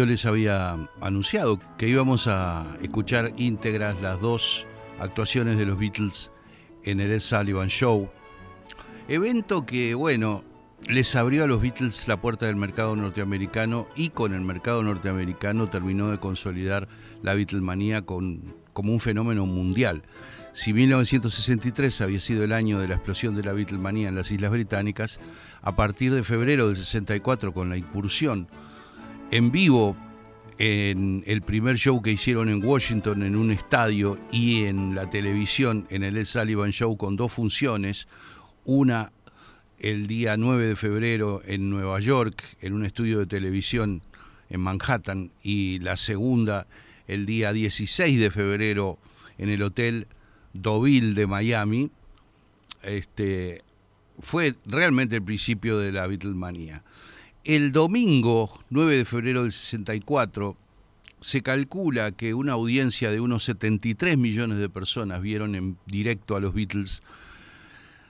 yo les había anunciado que íbamos a escuchar íntegras las dos actuaciones de los Beatles en el Ed Sullivan Show. Evento que, bueno, les abrió a los Beatles la puerta del mercado norteamericano y con el mercado norteamericano terminó de consolidar la Beatlemanía como un fenómeno mundial. Si 1963 había sido el año de la explosión de la Beatlemanía en las Islas Británicas, a partir de febrero del 64 con la incursión en vivo en el primer show que hicieron en Washington en un estadio y en la televisión en el Ed Sullivan Show con dos funciones, una el día 9 de febrero en Nueva York en un estudio de televisión en Manhattan y la segunda el día 16 de febrero en el hotel Deauville de Miami, este, fue realmente el principio de la Beatlemania. El domingo 9 de febrero del 64 se calcula que una audiencia de unos 73 millones de personas vieron en directo a los Beatles.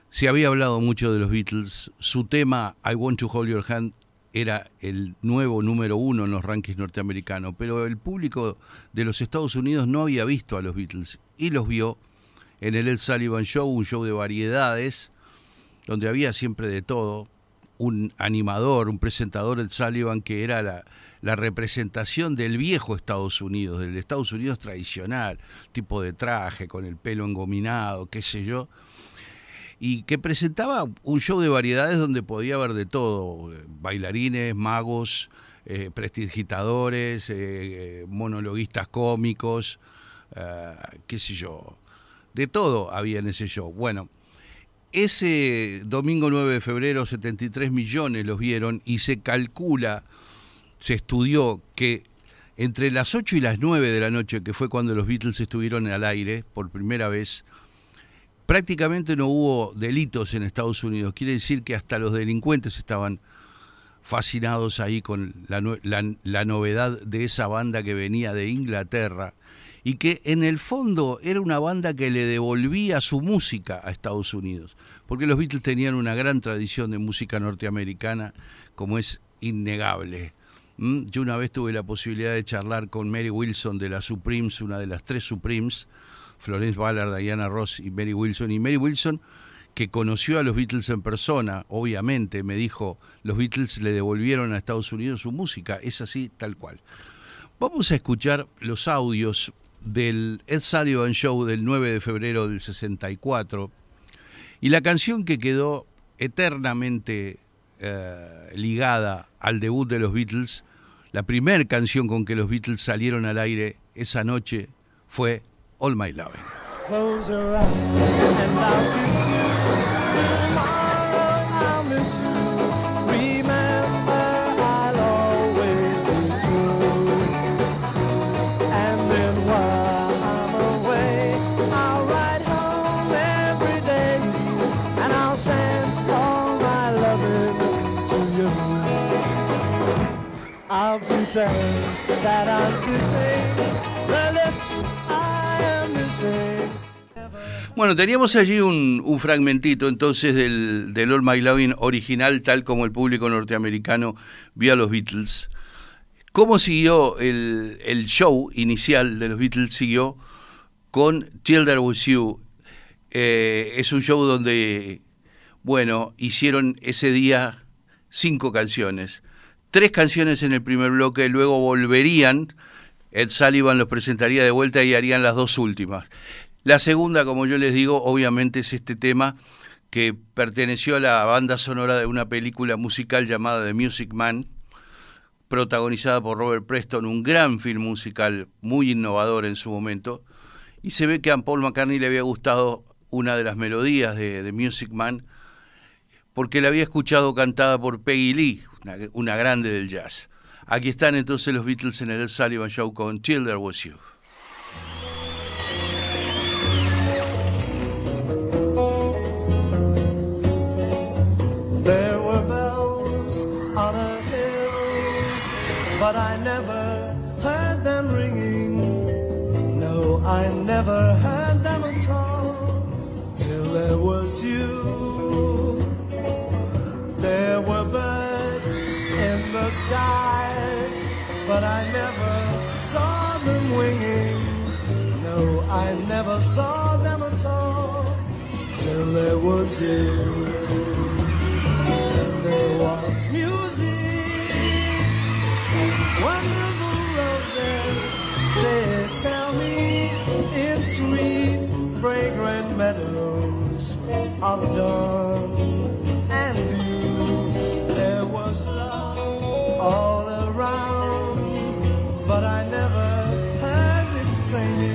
Se había hablado mucho de los Beatles. Su tema I Want to Hold Your Hand era el nuevo número uno en los rankings norteamericanos, pero el público de los Estados Unidos no había visto a los Beatles y los vio en el Ed Sullivan Show, un show de variedades, donde había siempre de todo, un animador, un presentador, Ed Sullivan, que era la, representación del viejo Estados Unidos, del Estados Unidos tradicional, tipo de traje, con el pelo engominado, qué sé yo, y que presentaba un show de variedades donde podía haber de todo, bailarines, magos, eh, prestidigitadores, eh, eh, monologuistas cómicos, eh, qué sé yo, de todo había en ese show. Bueno, ese domingo 9 de febrero 73 millones los vieron y se calcula, se estudió que entre las 8 y las 9 de la noche, que fue cuando los Beatles estuvieron al aire por primera vez, prácticamente no hubo delitos en Estados Unidos. Quiere decir que hasta los delincuentes estaban fascinados ahí con la, la, la novedad de esa banda que venía de Inglaterra y que en el fondo era una banda que le devolvía su música a Estados Unidos, porque los Beatles tenían una gran tradición de música norteamericana, como es innegable. Yo una vez tuve la posibilidad de charlar con Mary Wilson de la Supremes, una de las tres Supremes, Florence Ballard, Diana Ross y Mary Wilson, y Mary Wilson que conoció a los Beatles en persona, obviamente, me dijo, los Beatles le devolvieron a Estados Unidos su música, es así tal cual. Vamos a escuchar los audios del Ed Sullivan Show del 9 de febrero del 64 y la canción que quedó eternamente eh, ligada al debut de los Beatles, la primera canción con que los Beatles salieron al aire esa noche fue All My Bueno, teníamos allí un, fragmentito entonces del, del, All My Loving original, tal como el público norteamericano vio a los Beatles. ¿Cómo siguió el, el show inicial de los Beatles? Siguió con There Was You. Eh, es un show donde, bueno, hicieron ese día cinco canciones tres canciones en el primer bloque, luego volverían, Ed Sullivan los presentaría de vuelta y harían las dos últimas. La segunda, como yo les digo, obviamente es este tema que perteneció a la banda sonora de una película musical llamada The Music Man, protagonizada por Robert Preston, un gran film musical muy innovador en su momento, y se ve que a Paul McCartney le había gustado una de las melodías de The Music Man, porque la había escuchado cantada por Peggy Lee, una, una, grande del jazz. Aquí están entonces los Beatles en el Sullivan Show con Till There Was You. There were bells on a hill, but I never heard them ringing. No, I never heard them at all till there was you. sky, but I never saw them winging. No, I never saw them at all till there was you. And there was music, wonderful roses. They tell me in sweet, fragrant meadows of dawn. All around, but I never heard it singing.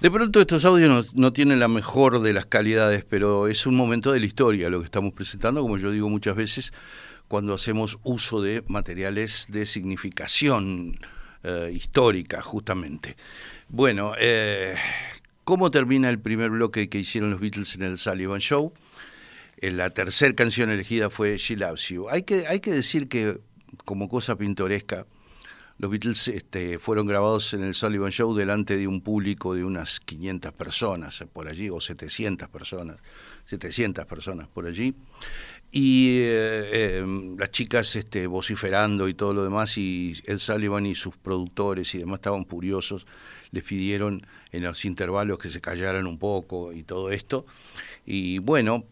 De pronto estos audios no, tienen la mejor de las calidades, pero es un momento de la historia lo que estamos presentando, como yo digo muchas veces, cuando hacemos uso de materiales de significación eh, histórica, justamente. Bueno, eh, ¿cómo termina el primer bloque que hicieron los Beatles en el Sullivan Show? Eh, la tercera canción elegida fue She Loves You. Hay que decir que, como cosa pintoresca, los Beatles este, fueron grabados en el Sullivan Show delante de un público de unas 500 personas por allí, o 700 personas, 700 personas por allí. Y eh, eh, las chicas este, vociferando y todo lo demás, y el Sullivan y sus productores y demás estaban furiosos, les pidieron en los intervalos que se callaran un poco y todo esto. Y bueno,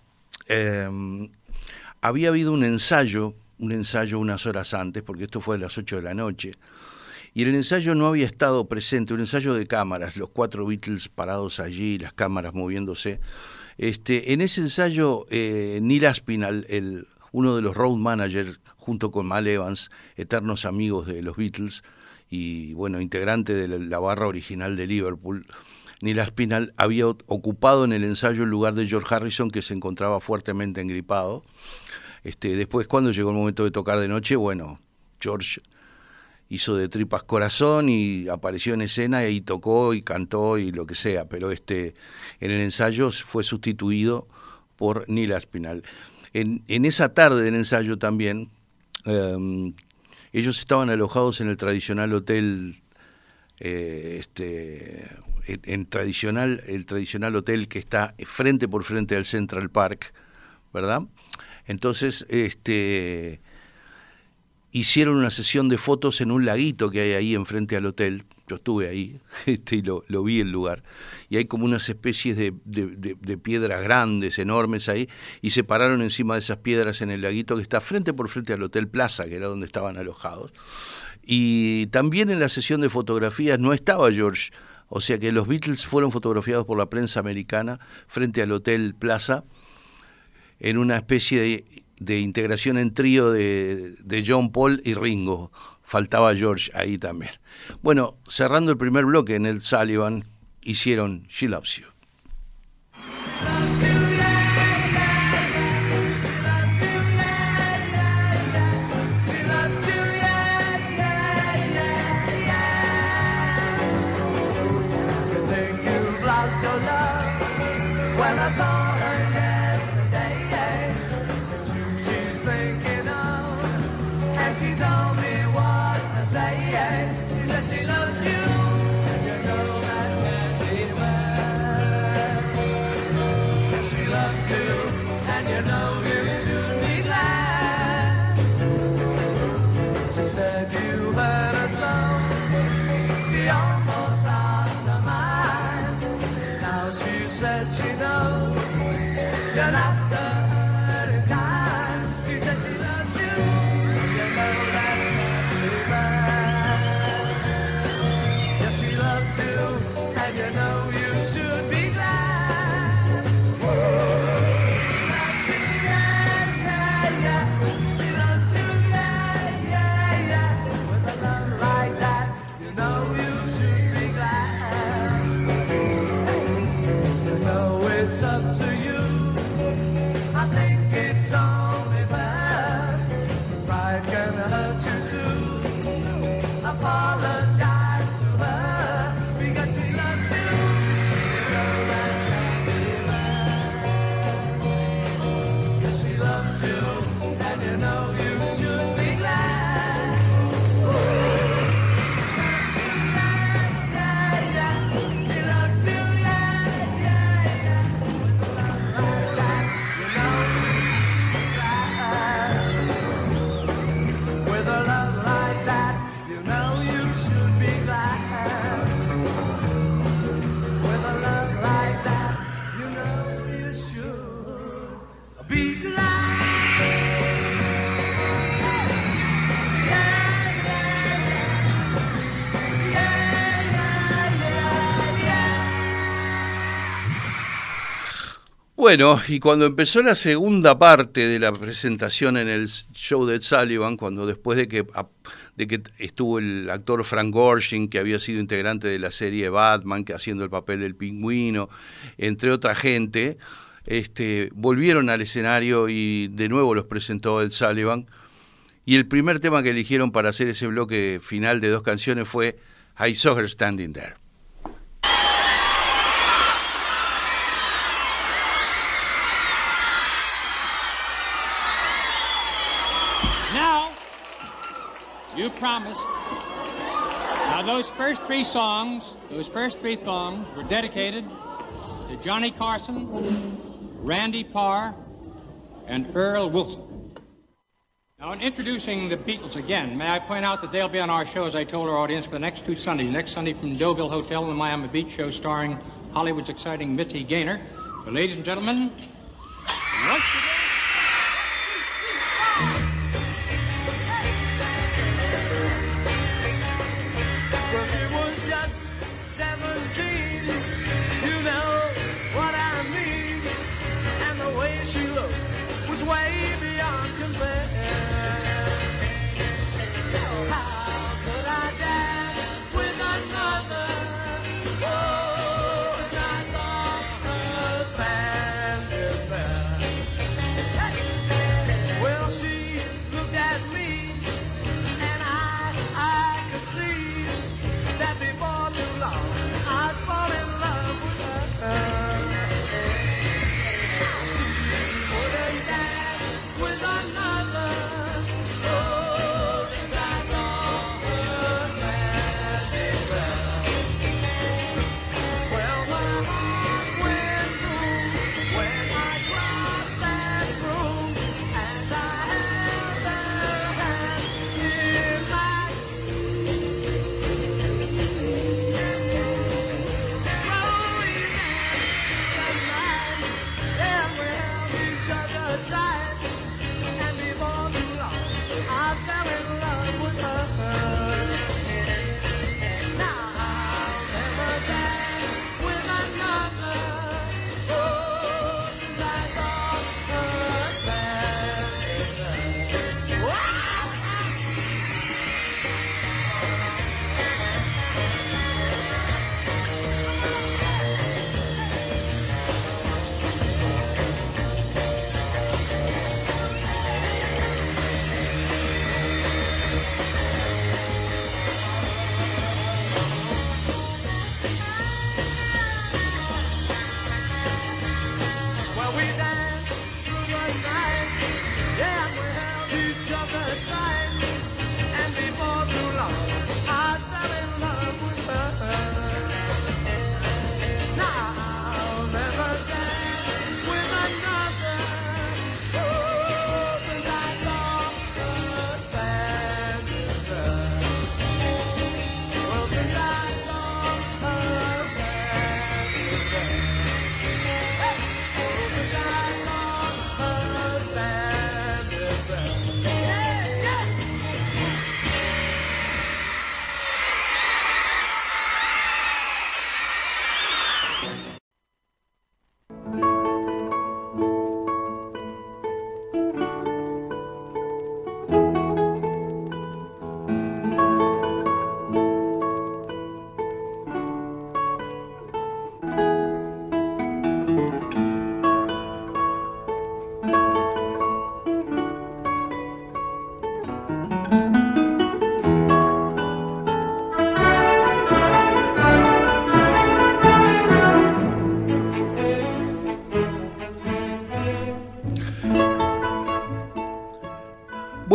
eh, había habido un ensayo, un ensayo unas horas antes, porque esto fue a las 8 de la noche, y el ensayo no había estado presente, un ensayo de cámaras, los cuatro Beatles parados allí, las cámaras moviéndose. Este, en ese ensayo, eh, Neil Aspinall, el, uno de los road managers, junto con Mal Evans, eternos amigos de los Beatles y bueno, integrante de la, la barra original de Liverpool, Neil Aspinall había ocupado en el ensayo el lugar de George Harrison, que se encontraba fuertemente engripado. Este, después, cuando llegó el momento de tocar de noche, bueno, George hizo de tripas corazón y apareció en escena y tocó y cantó y lo que sea, pero este en el ensayo fue sustituido por Neil Aspinall. En, esa tarde del ensayo también, eh, ellos estaban alojados en el tradicional hotel, eh, este, en, en tradicional, el tradicional hotel que está frente por frente al Central Park, ¿verdad? Entonces, este hicieron una sesión de fotos en un laguito que hay ahí enfrente al hotel. Yo estuve ahí este, y lo, vi el lugar. Y hay como unas especies de, de, piedras grandes, enormes ahí, y se pararon encima de esas piedras en el laguito que está frente por frente al Hotel Plaza, que era donde estaban alojados. Y también en la sesión de fotografías no estaba George, o sea que los Beatles fueron fotografiados por la prensa americana frente al Hotel Plaza en una especie de de integración en trío de, de, John Paul y Ringo. Faltaba George ahí también. Bueno, cerrando el primer bloque en el Sullivan, hicieron She. And she Bueno, y cuando empezó la segunda parte de la presentación en el show de Sullivan, cuando después de que, de que estuvo el actor Frank Gorshin, que había sido integrante de la serie Batman, que haciendo el papel del pingüino, entre otra gente, este, volvieron al escenario y de nuevo los presentó el Sullivan. Y el primer tema que eligieron para hacer ese bloque final de dos canciones fue I Saw Her Standing There. You promised. Now, those first three songs, those first three songs were dedicated to Johnny Carson, Randy Parr, and Earl Wilson. Now, in introducing the Beatles again, may I point out that they'll be on our show, as I told our audience, for the next two Sundays. Next Sunday from Deauville Hotel in the Miami Beach show starring Hollywood's exciting Mitzi Gaynor. So, ladies and gentlemen, once again.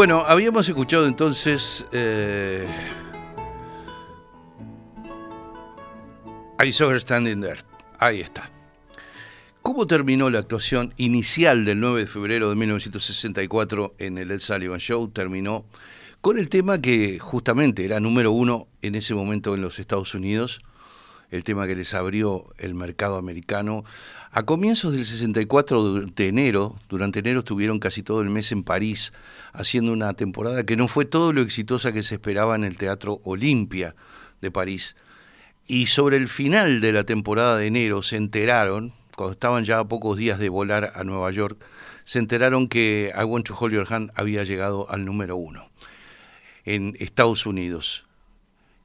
Bueno, habíamos escuchado entonces eh, I saw her standing there. Ahí está. ¿Cómo terminó la actuación inicial del 9 de febrero de 1964 en el Ed Sullivan Show? Terminó con el tema que justamente era número uno en ese momento en los Estados Unidos, el tema que les abrió el mercado americano. A comienzos del 64 de enero, durante enero estuvieron casi todo el mes en París haciendo una temporada que no fue todo lo exitosa que se esperaba en el Teatro Olimpia de París. Y sobre el final de la temporada de enero se enteraron, cuando estaban ya a pocos días de volar a Nueva York, se enteraron que I Want to Hold Your Hand había llegado al número uno en Estados Unidos.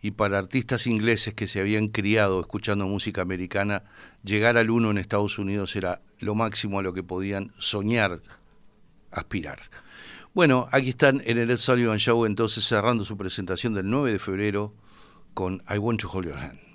Y para artistas ingleses que se habían criado escuchando música americana, llegar al uno en Estados Unidos era lo máximo a lo que podían soñar, aspirar. Bueno, aquí están en el Ed Sullivan Show entonces cerrando su presentación del 9 de febrero con I Want to Hold Your Hand.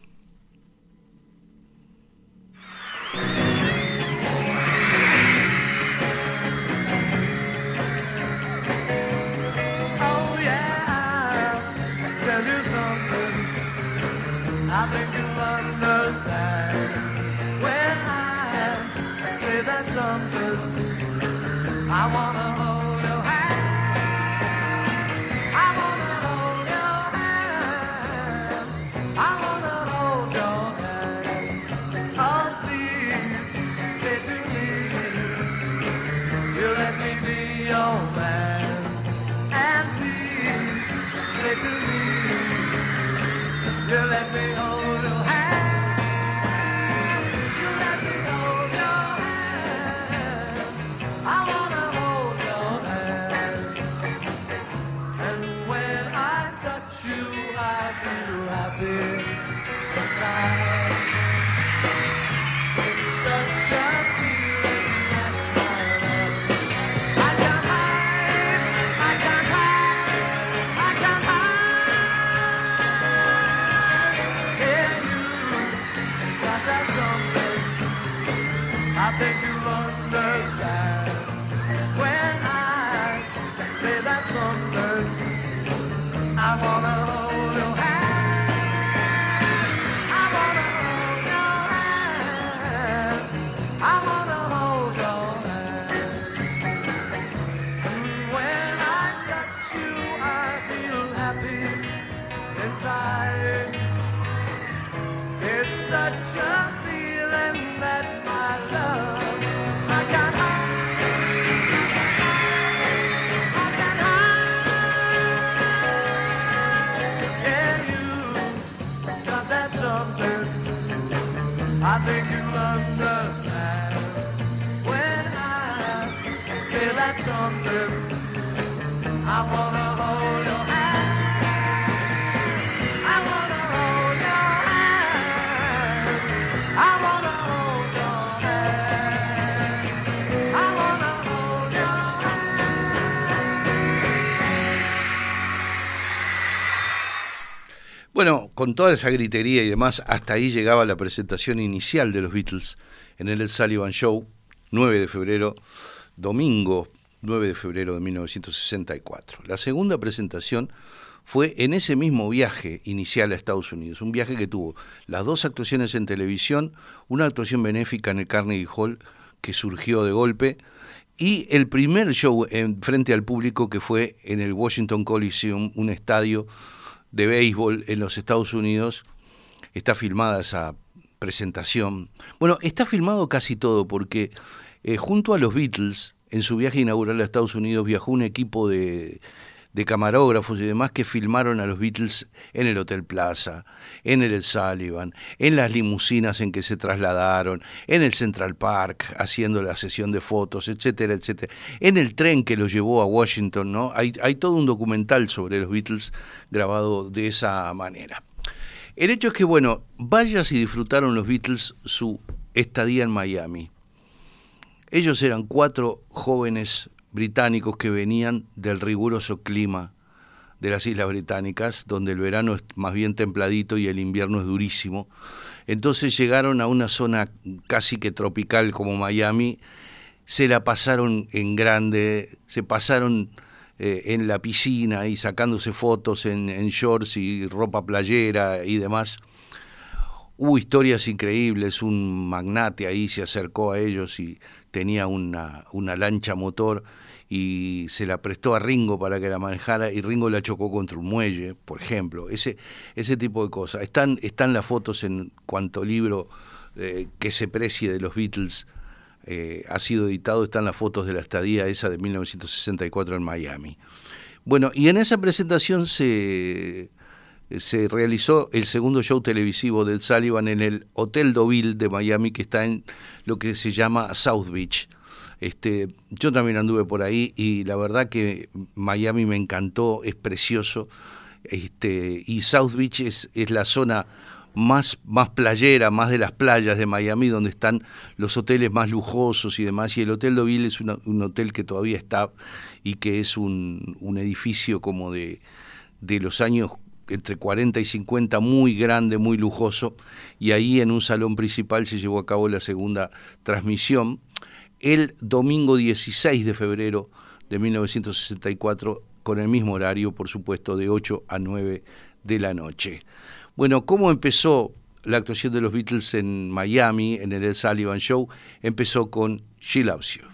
Bueno, con toda esa gritería y demás, hasta ahí llegaba la presentación inicial de los Beatles en el Sullivan Show, 9 de febrero, domingo 9 de febrero de 1964. La segunda presentación fue en ese mismo viaje inicial a Estados Unidos, un viaje que tuvo las dos actuaciones en televisión, una actuación benéfica en el Carnegie Hall que surgió de golpe, y el primer show en frente al público que fue en el Washington Coliseum, un estadio de béisbol en los Estados Unidos. Está filmada esa presentación. Bueno, está filmado casi todo porque eh, junto a los Beatles, en su viaje inaugural a Estados Unidos, viajó un equipo de, de camarógrafos y demás que filmaron a los Beatles en el Hotel Plaza, en el Sullivan, en las limusinas en que se trasladaron, en el Central Park haciendo la sesión de fotos, etcétera, etcétera, en el tren que los llevó a Washington, ¿no? Hay, hay todo un documental sobre los Beatles grabado de esa manera. El hecho es que, bueno, vaya si disfrutaron los Beatles su estadía en Miami. Ellos eran cuatro jóvenes británicos que venían del riguroso clima de las Islas Británicas, donde el verano es más bien templadito y el invierno es durísimo. Entonces llegaron a una zona casi que tropical como Miami, se la pasaron en grande, se pasaron eh, en la piscina y sacándose fotos en, en shorts y ropa playera y demás. Hubo historias increíbles, un magnate ahí se acercó a ellos y tenía una, una lancha motor y se la prestó a Ringo para que la manejara y Ringo la chocó contra un muelle, por ejemplo. Ese, ese tipo de cosas. Están, están las fotos en cuanto libro eh, que se precie de los Beatles eh, ha sido editado, están las fotos de la estadía esa de 1964 en Miami. Bueno, y en esa presentación se, se realizó el segundo show televisivo del Sullivan en el Hotel Deauville de Miami, que está en lo que se llama South Beach. Este, yo también anduve por ahí y la verdad que Miami me encantó, es precioso. Este, y South Beach es, la zona más, más playera, más de las playas de Miami, donde están los hoteles más lujosos y demás. Y el Hotel Deauville es un hotel que todavía está y que es un, un edificio como de, de los años entre 40 y 50, muy grande, muy lujoso, y ahí en un salón principal se llevó a cabo la segunda transmisión el domingo 16 de febrero de 1964, con el mismo horario, por supuesto, de 8 a 9 de la noche. Bueno, ¿cómo empezó la actuación de los Beatles en Miami, en el El Sullivan Show? Empezó con She Loves You.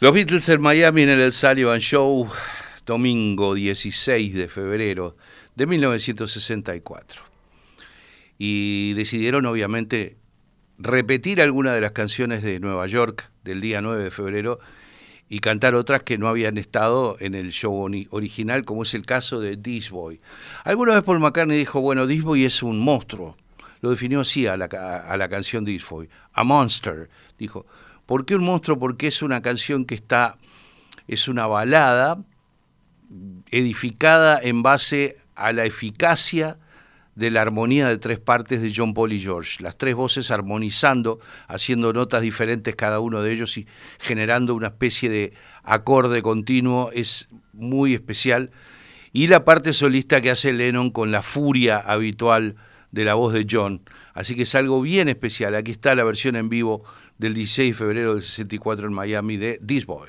Los Beatles en Miami en el Sullivan Show, domingo 16 de febrero de 1964. Y decidieron obviamente repetir algunas de las canciones de Nueva York del día 9 de febrero y cantar otras que no habían estado en el show original, como es el caso de This Boy. Alguna vez Paul McCartney dijo, bueno, This Boy es un monstruo. Lo definió así a la, a la canción This Boy, a monster, dijo ¿Por qué un monstruo? Porque es una canción que está, es una balada edificada en base a la eficacia de la armonía de tres partes de John Paul y George, las tres voces armonizando, haciendo notas diferentes cada uno de ellos y generando una especie de acorde continuo, es muy especial. Y la parte solista que hace Lennon con la furia habitual de la voz de John. Así que es algo bien especial. Aquí está la versión en vivo del 16 de febrero del 64 en Miami de This Boy.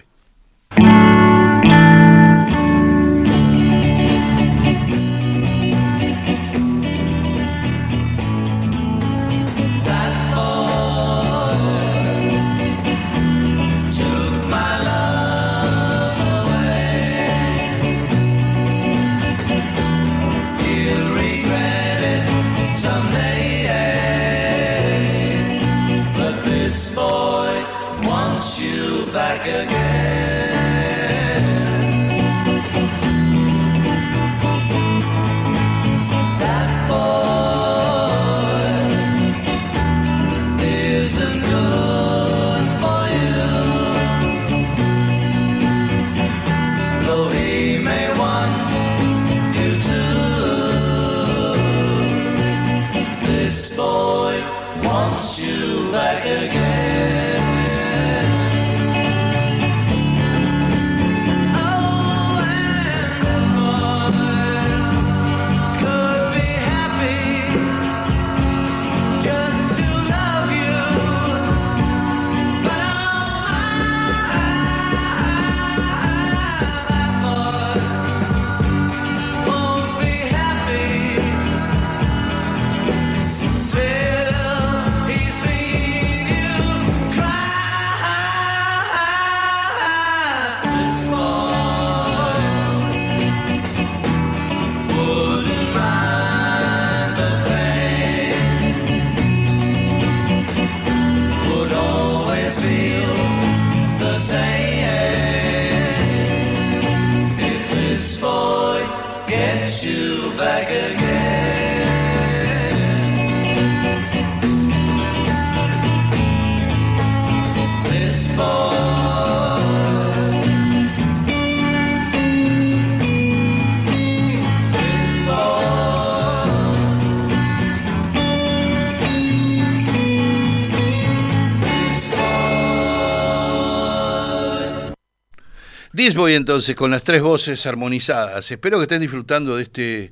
Disboy entonces con las tres voces armonizadas. Espero que estén disfrutando de este,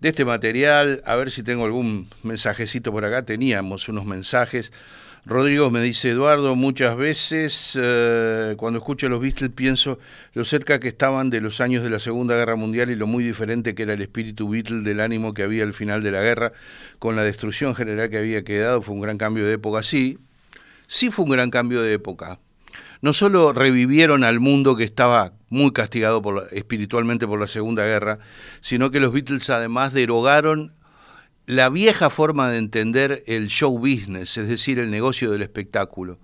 de este material. A ver si tengo algún mensajecito por acá. Teníamos unos mensajes. Rodrigo me dice, Eduardo, muchas veces eh, cuando escucho los Beatles pienso lo cerca que estaban de los años de la Segunda Guerra Mundial y lo muy diferente que era el espíritu Beatle del ánimo que había al final de la guerra con la destrucción general que había quedado. Fue un gran cambio de época, sí. Sí fue un gran cambio de época no solo revivieron al mundo que estaba muy castigado espiritualmente por la Segunda Guerra, sino que los Beatles además derogaron la vieja forma de entender el show business, es decir, el negocio del espectáculo.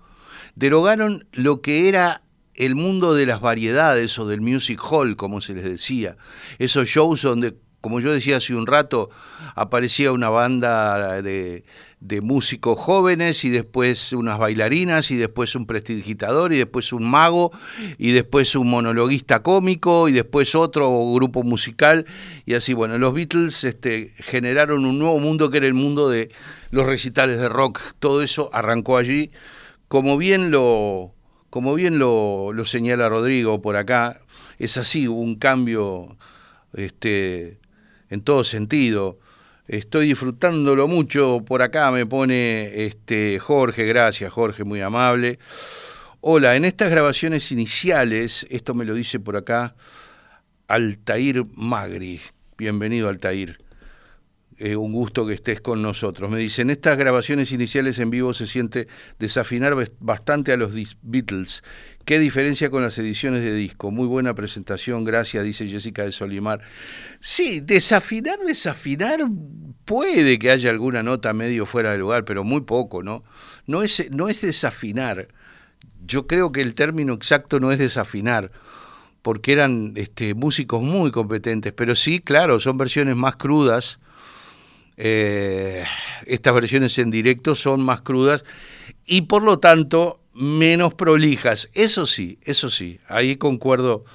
Derogaron lo que era el mundo de las variedades o del music hall, como se les decía. Esos shows donde, como yo decía hace un rato, aparecía una banda de, de músicos jóvenes y después unas bailarinas y después un prestidigitador y después un mago y después un monologuista cómico y después otro grupo musical. Y así bueno los Beatles este, generaron un nuevo mundo que era el mundo de los recitales de rock. Todo eso arrancó allí como bien lo como bien lo, lo señala Rodrigo por acá es así un cambio este en todo sentido Estoy disfrutándolo mucho. Por acá me pone este Jorge, gracias Jorge, muy amable. Hola, en estas grabaciones iniciales, esto me lo dice por acá Altair Magri. Bienvenido Altair. Eh, un gusto que estés con nosotros. Me dice, en estas grabaciones iniciales en vivo se siente desafinar bast- bastante a los Beatles. ¿Qué diferencia con las ediciones de disco? Muy buena presentación, gracias, dice Jessica de Solimar. Sí, desafinar, desafinar, puede que haya alguna nota medio fuera de lugar, pero muy poco, ¿no? No es, no es desafinar. Yo creo que el término exacto no es desafinar, porque eran este, músicos muy competentes, pero sí, claro, son versiones más crudas. Eh, estas versiones en directo son más crudas y por lo tanto menos prolijas. Eso sí, eso sí, ahí concuerdo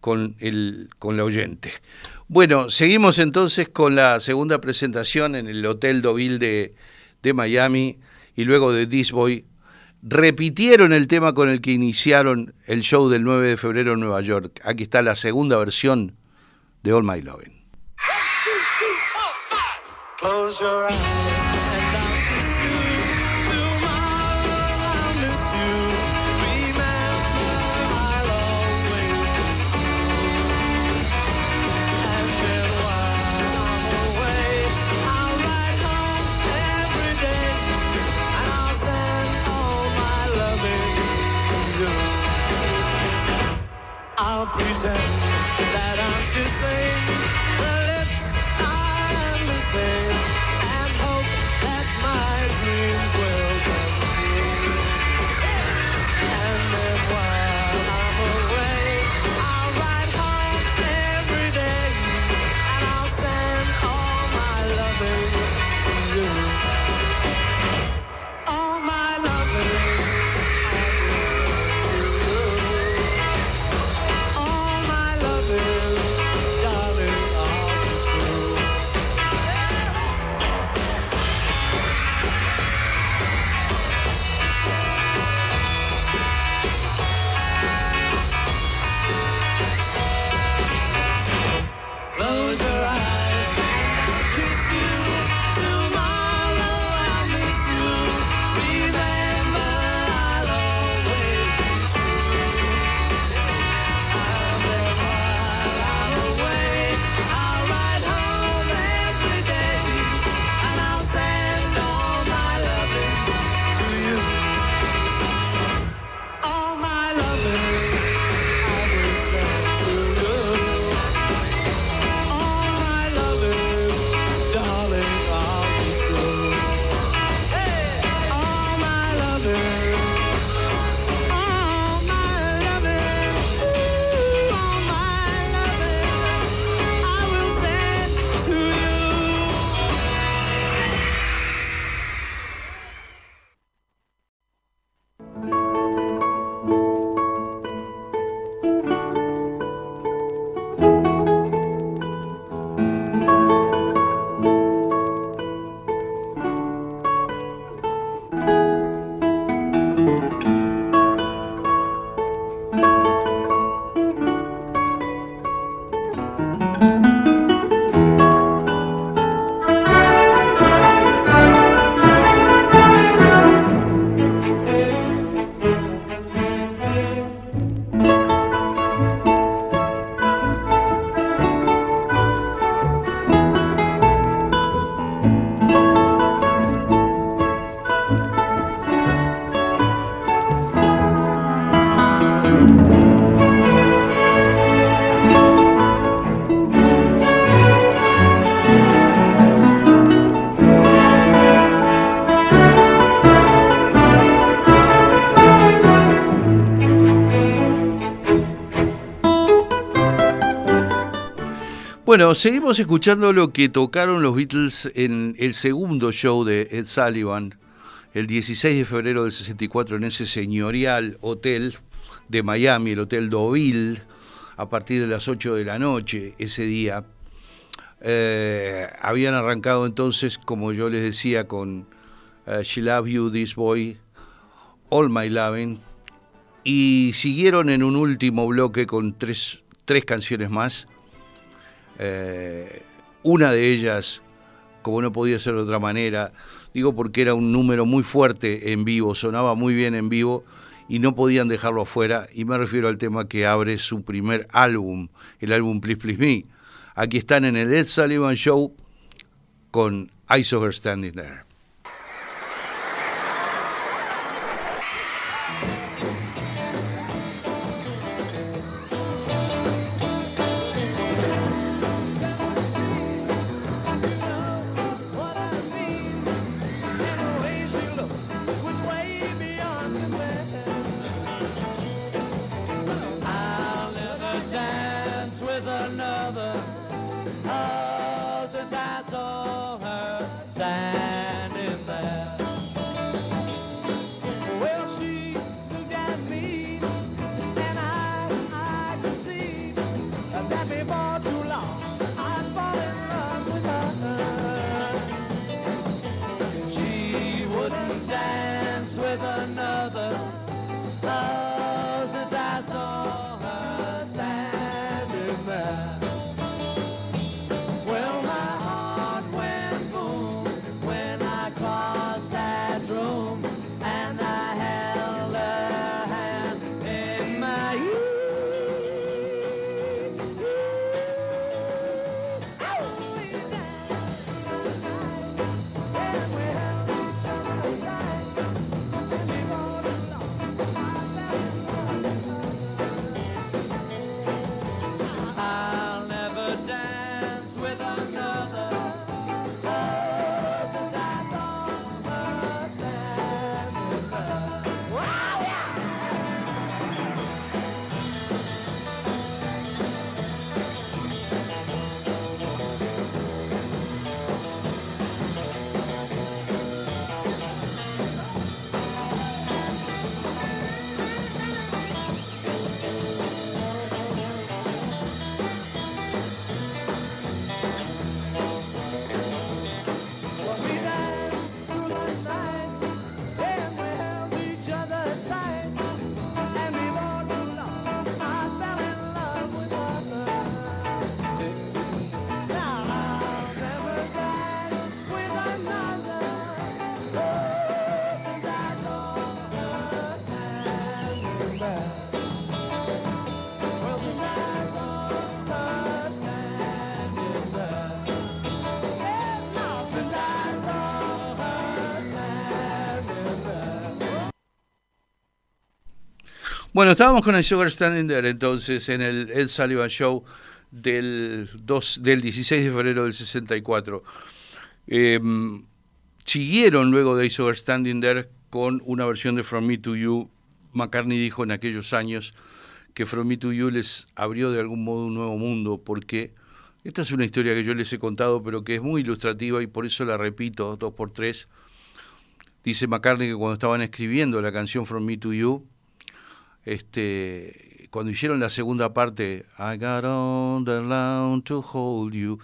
con, el, con la oyente. Bueno, seguimos entonces con la segunda presentación en el Hotel Deauville de, de Miami y luego de This Boy. Repitieron el tema con el que iniciaron el show del 9 de febrero en Nueva York. Aquí está la segunda versión de All My Lovin'. Close your eyes and. I'll kiss Bueno, seguimos escuchando lo que tocaron los Beatles en el segundo show de Ed Sullivan, el 16 de febrero del 64, en ese señorial hotel de Miami, el Hotel Deauville, a partir de las 8 de la noche ese día. Eh, habían arrancado entonces, como yo les decía, con uh, She Love You, This Boy, All My Loving, y siguieron en un último bloque con tres, tres canciones más eh, una de ellas, como no podía ser de otra manera, digo porque era un número muy fuerte en vivo, sonaba muy bien en vivo y no podían dejarlo afuera, y me refiero al tema que abre su primer álbum, el álbum Please Please Me. Aquí están en el Ed Sullivan Show con Saw Her Standing There. Bueno, estábamos con el Sugar Standing There entonces en el Ed Sullivan Show del, 2, del 16 de febrero del 64. Em, siguieron luego de Sugar Standing There con una versión de From Me to You. McCartney dijo en aquellos años que From Me to You les abrió de algún modo un nuevo mundo porque esta es una historia que yo les he contado pero que es muy ilustrativa y por eso la repito dos por tres. Dice McCartney que cuando estaban escribiendo la canción From Me to You, este, cuando hicieron la segunda parte, I got on the lawn to hold you,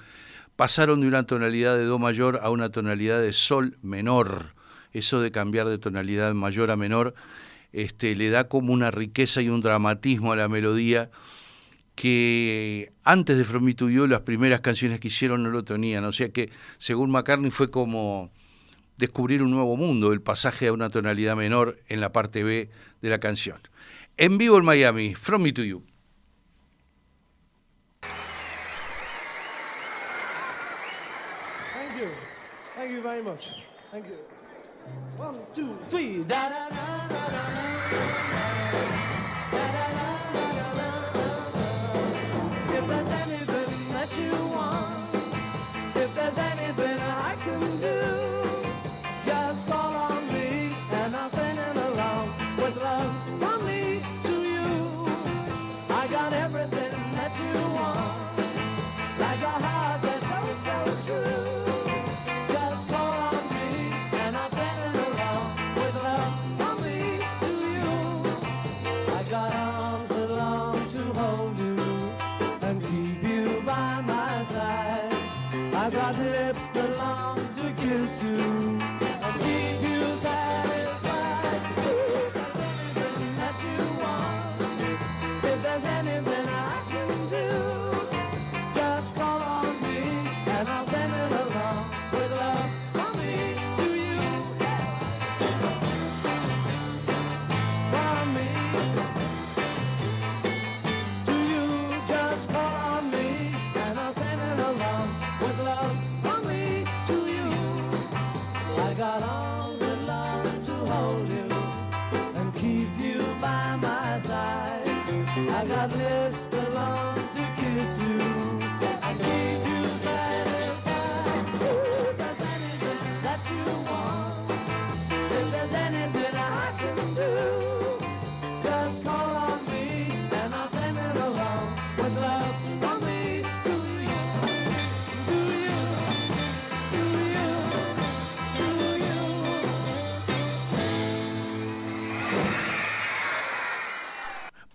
pasaron de una tonalidad de Do mayor a una tonalidad de Sol menor. Eso de cambiar de tonalidad mayor a menor este, le da como una riqueza y un dramatismo a la melodía que antes de From Me to You las primeras canciones que hicieron no lo tenían. O sea que, según McCartney, fue como descubrir un nuevo mundo, el pasaje a una tonalidad menor en la parte B de la canción. En vivo en Miami, From Me to You. Thank you. Thank you very much. Thank you. One, two, three. Da, da, da, da, da, Da, da, da, da, da. If there's anything that you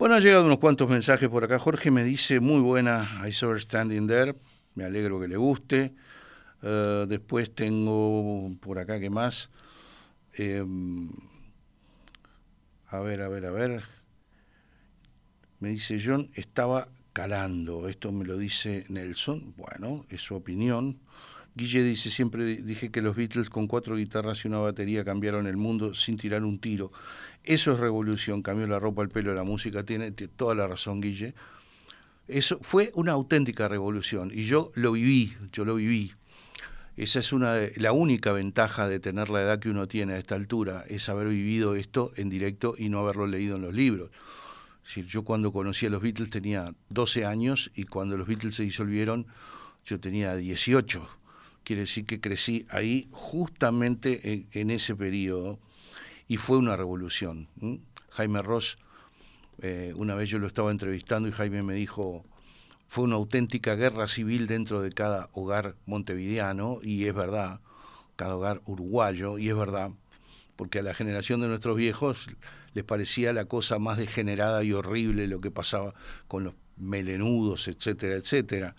Bueno, han llegado unos cuantos mensajes por acá. Jorge me dice, muy buena, I saw her standing there. Me alegro que le guste. Eh, después tengo por acá, ¿qué más? Eh, a ver, a ver, a ver. Me dice John, estaba calando. Esto me lo dice Nelson. Bueno, es su opinión. Guille dice, siempre dije que los Beatles con cuatro guitarras y una batería cambiaron el mundo sin tirar un tiro. Eso es revolución, cambió la ropa, el pelo, la música, tiene toda la razón Guille. Eso fue una auténtica revolución y yo lo viví, yo lo viví. Esa es una la única ventaja de tener la edad que uno tiene a esta altura, es haber vivido esto en directo y no haberlo leído en los libros. Decir, yo cuando conocí a los Beatles tenía 12 años y cuando los Beatles se disolvieron yo tenía 18. Quiere decir que crecí ahí justamente en, en ese periodo y fue una revolución. Jaime Ross, eh, una vez yo lo estaba entrevistando y Jaime me dijo, fue una auténtica guerra civil dentro de cada hogar montevideano y es verdad, cada hogar uruguayo y es verdad, porque a la generación de nuestros viejos les parecía la cosa más degenerada y horrible lo que pasaba con los melenudos, etcétera, etcétera.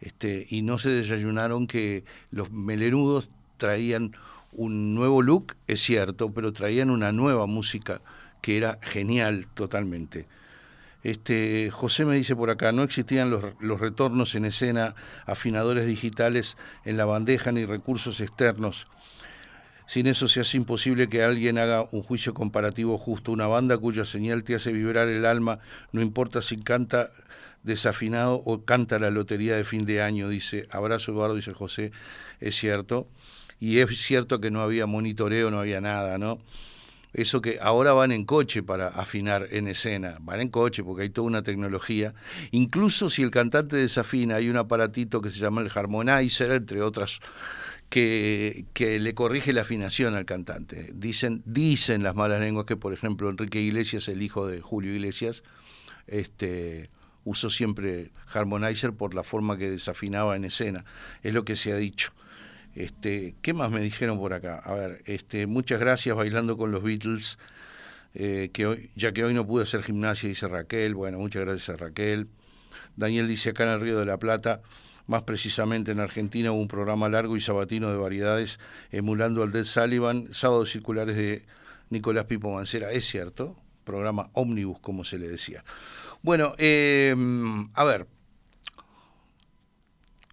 Este, y no se desayunaron que los melenudos traían un nuevo look, es cierto, pero traían una nueva música que era genial totalmente. Este, José me dice por acá, no existían los, los retornos en escena, afinadores digitales en la bandeja ni recursos externos. Sin eso se hace imposible que alguien haga un juicio comparativo justo. Una banda cuya señal te hace vibrar el alma, no importa si canta desafinado o canta la lotería de fin de año, dice. Abrazo Eduardo, dice José. Es cierto. Y es cierto que no había monitoreo, no había nada, ¿no? Eso que ahora van en coche para afinar en escena, van en coche porque hay toda una tecnología. Incluso si el cantante desafina, hay un aparatito que se llama el harmonizer, entre otras, que, que le corrige la afinación al cantante. Dicen, dicen las malas lenguas que, por ejemplo, Enrique Iglesias, el hijo de Julio Iglesias, este, usó siempre harmonizer por la forma que desafinaba en escena. Es lo que se ha dicho. Este, ¿Qué más me dijeron por acá? A ver, este, muchas gracias bailando con los Beatles, eh, que hoy, ya que hoy no pude hacer gimnasia, dice Raquel. Bueno, muchas gracias a Raquel. Daniel dice acá en el Río de la Plata, más precisamente en Argentina, hubo un programa largo y sabatino de variedades emulando al Dead Sullivan, sábados circulares de Nicolás Pipo Mancera. Es cierto, programa ómnibus, como se le decía. Bueno, eh, a ver,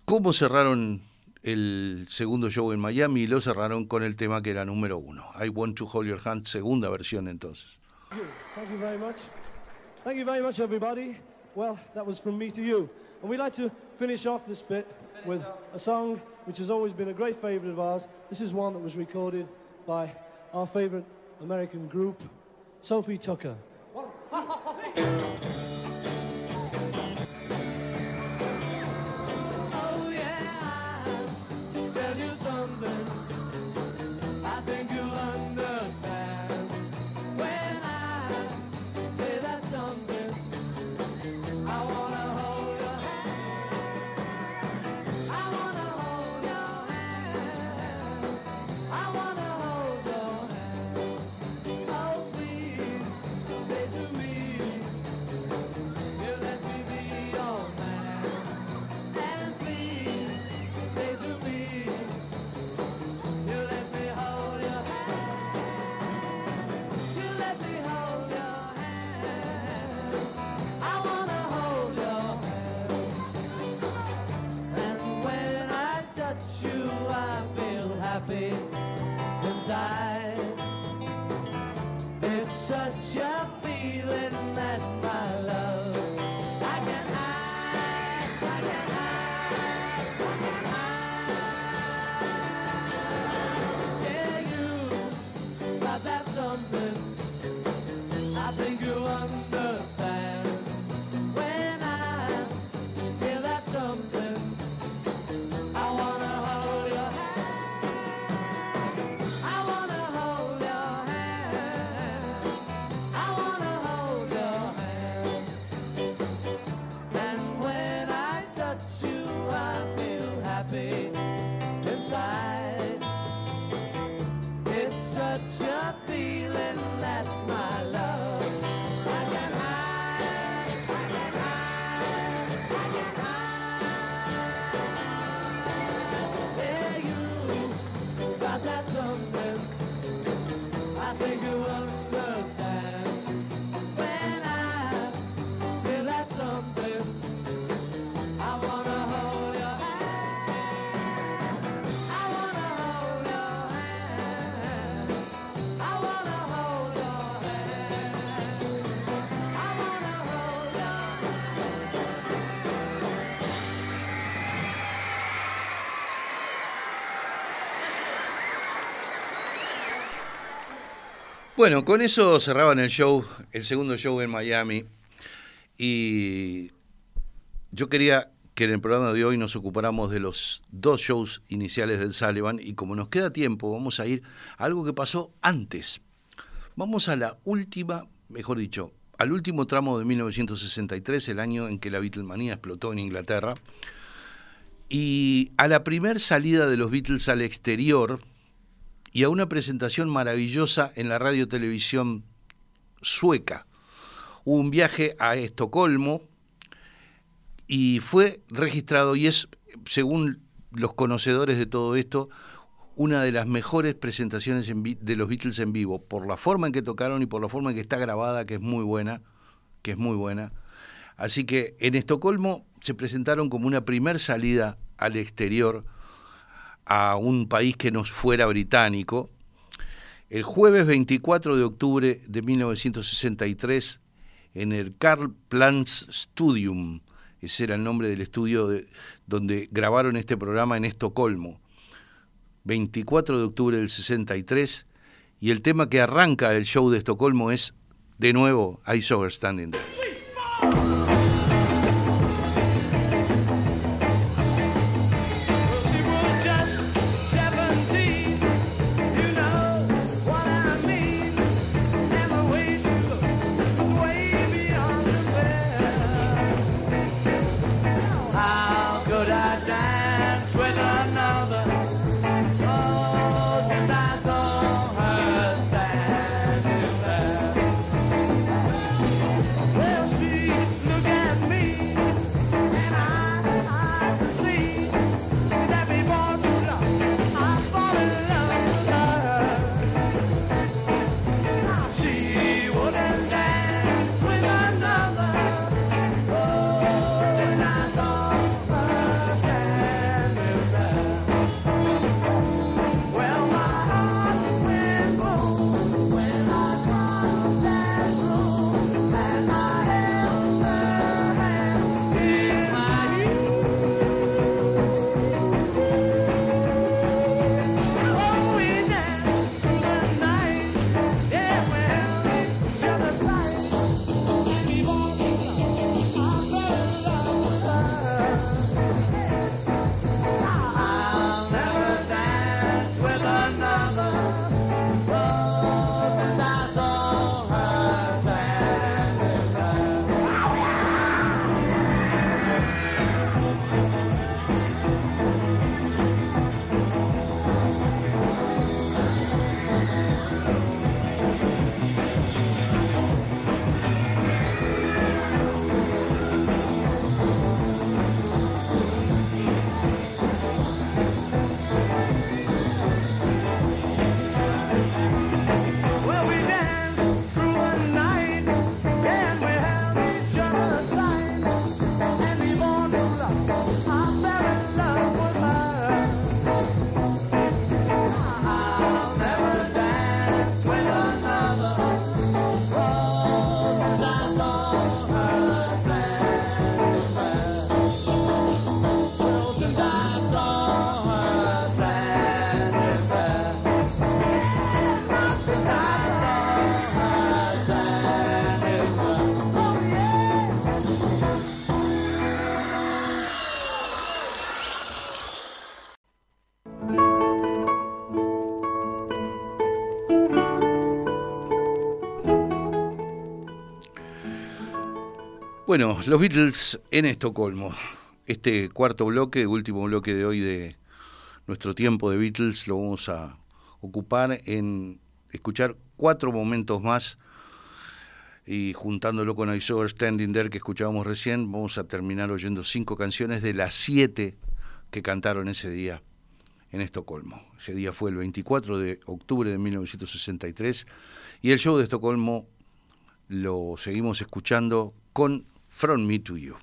¿cómo cerraron el segundo show en Miami y lo cerraron con el tema que era número uno. I Want to Hold Your Hand, segunda versión entonces. Thank you very much. Thank you very much, everybody. Well, that was from me to you. And we'd like to finish off this bit with a song which has always been a great favorite of ours. This is one that was recorded by our favorite American group, Sophie Tucker. Oh Bueno, con eso cerraban el show, el segundo show en Miami. Y yo quería que en el programa de hoy nos ocupáramos de los dos shows iniciales del Sullivan y como nos queda tiempo vamos a ir a algo que pasó antes. Vamos a la última, mejor dicho, al último tramo de 1963, el año en que la Beatlemanía explotó en Inglaterra, y a la primer salida de los Beatles al exterior, y a una presentación maravillosa en la radio televisión sueca. Hubo un viaje a Estocolmo y fue registrado y es, según los conocedores de todo esto, una de las mejores presentaciones de los Beatles en vivo, por la forma en que tocaron y por la forma en que está grabada, que es muy buena, que es muy buena. Así que en Estocolmo se presentaron como una primer salida al exterior a un país que nos fuera británico. El jueves 24 de octubre de 1963, en el Carl Plans Studium, ese era el nombre del estudio donde grabaron este programa en Estocolmo. 24 de octubre del 63, y el tema que arranca el show de Estocolmo es, de nuevo, I Saw Her Standing There. Bueno, los Beatles en Estocolmo. Este cuarto bloque, último bloque de hoy de nuestro tiempo de Beatles, lo vamos a ocupar en escuchar cuatro momentos más y juntándolo con I Saw Standing There que escuchábamos recién, vamos a terminar oyendo cinco canciones de las siete que cantaron ese día en Estocolmo. Ese día fue el 24 de octubre de 1963 y el show de Estocolmo lo seguimos escuchando con From Me to You.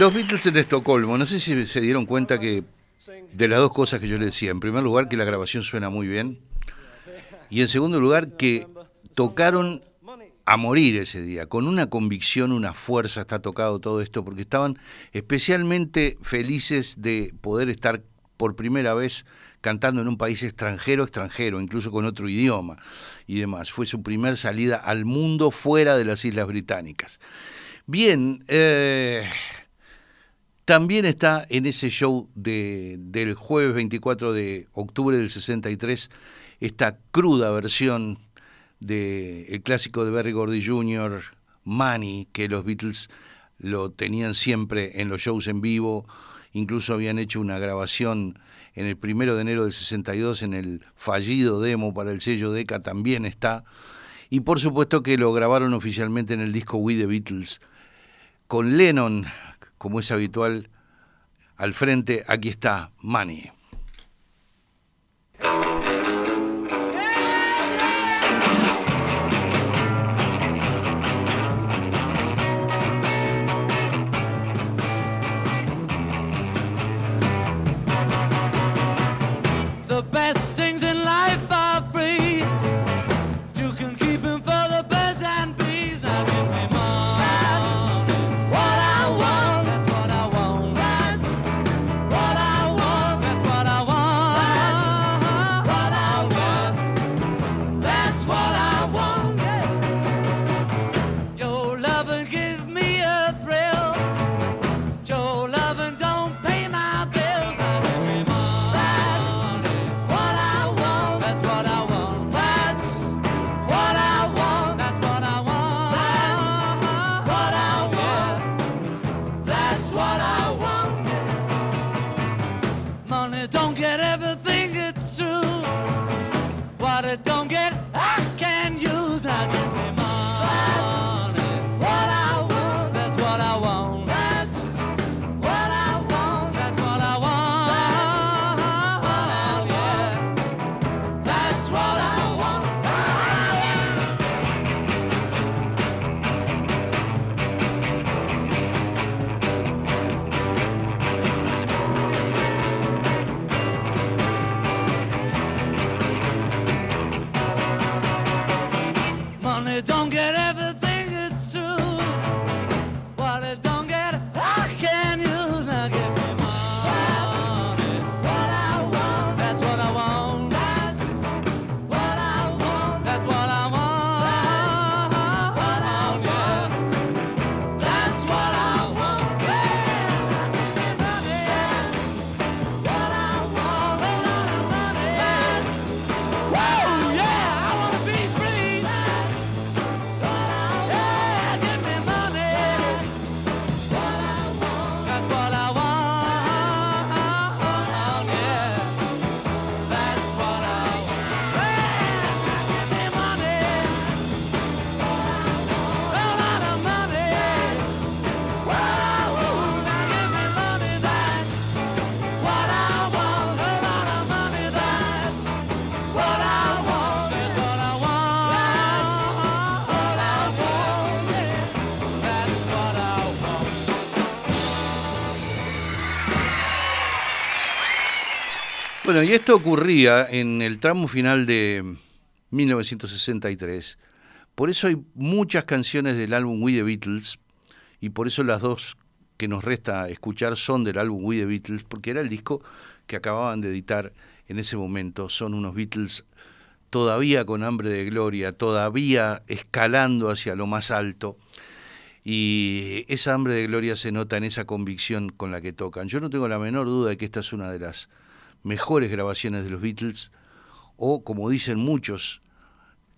Los Beatles en Estocolmo, no sé si se dieron cuenta que de las dos cosas que yo les decía, en primer lugar que la grabación suena muy bien y en segundo lugar que tocaron a morir ese día, con una convicción, una fuerza, está tocado todo esto, porque estaban especialmente felices de poder estar por primera vez cantando en un país extranjero, extranjero, incluso con otro idioma y demás. Fue su primer salida al mundo fuera de las Islas Británicas. Bien, eh, también está en ese show de, del jueves 24 de octubre del 63 esta cruda versión del clásico de Berry Gordy Jr., Money, que los Beatles lo tenían siempre en los shows en vivo, incluso habían hecho una grabación en el primero de enero del 62 en el fallido demo para el sello Decca también está, y por supuesto que lo grabaron oficialmente en el disco We the Beatles, con Lennon, como es habitual, al frente, aquí está Money. Bueno, y esto ocurría en el tramo final de 1963. Por eso hay muchas canciones del álbum We the Beatles, y por eso las dos que nos resta escuchar son del álbum We the Beatles, porque era el disco que acababan de editar en ese momento. Son unos Beatles todavía con hambre de gloria, todavía escalando hacia lo más alto. Y esa hambre de gloria se nota en esa convicción con la que tocan. Yo no tengo la menor duda de que esta es una de las mejores grabaciones de los Beatles o, como dicen muchos,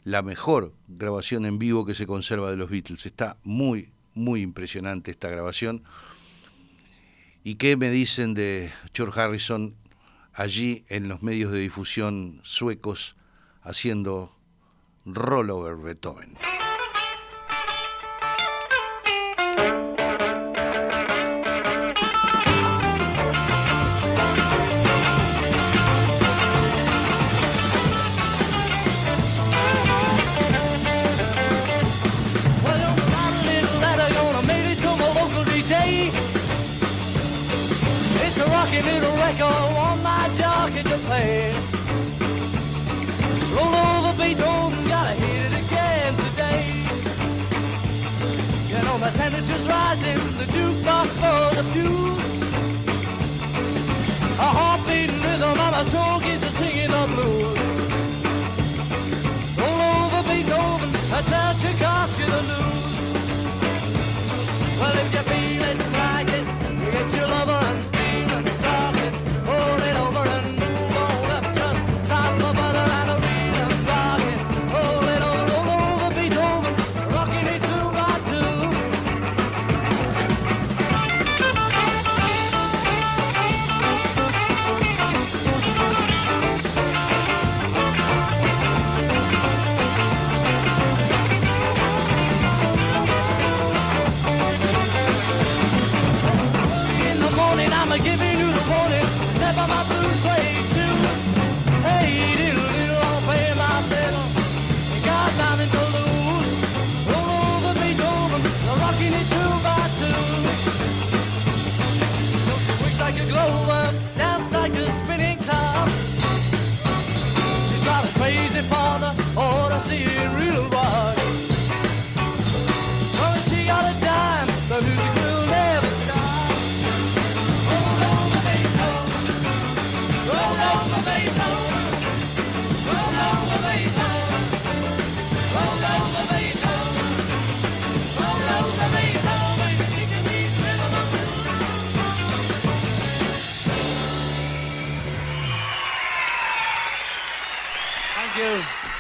la mejor grabación en vivo que se conserva de los Beatles. Está muy, muy impresionante esta grabación. ¿Y qué me dicen de George Harrison allí en los medios de difusión suecos haciendo rollover Beethoven? cries in the jukebox for the blues. A heartbeating rhythm on my soul gets a singing the blues. Roll over Beethoven, a touch of Koska the blues.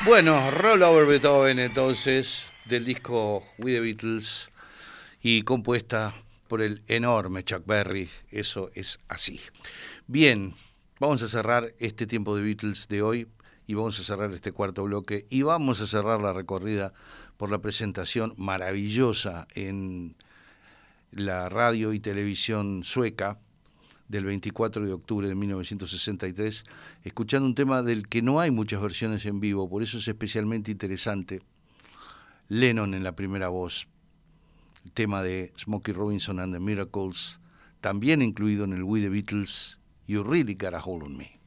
Bueno, Roll Over Beethoven entonces, del disco We the Beatles y compuesta por el enorme Chuck Berry, eso es así. Bien, vamos a cerrar este tiempo de Beatles de hoy y vamos a cerrar este cuarto bloque y vamos a cerrar la recorrida por la presentación maravillosa en la radio y televisión sueca del 24 de octubre de 1963, escuchando un tema del que no hay muchas versiones en vivo, por eso es especialmente interesante. Lennon en la primera voz, el tema de Smokey Robinson and the Miracles, también incluido en el We the Beatles, You Really Got a Hold on Me.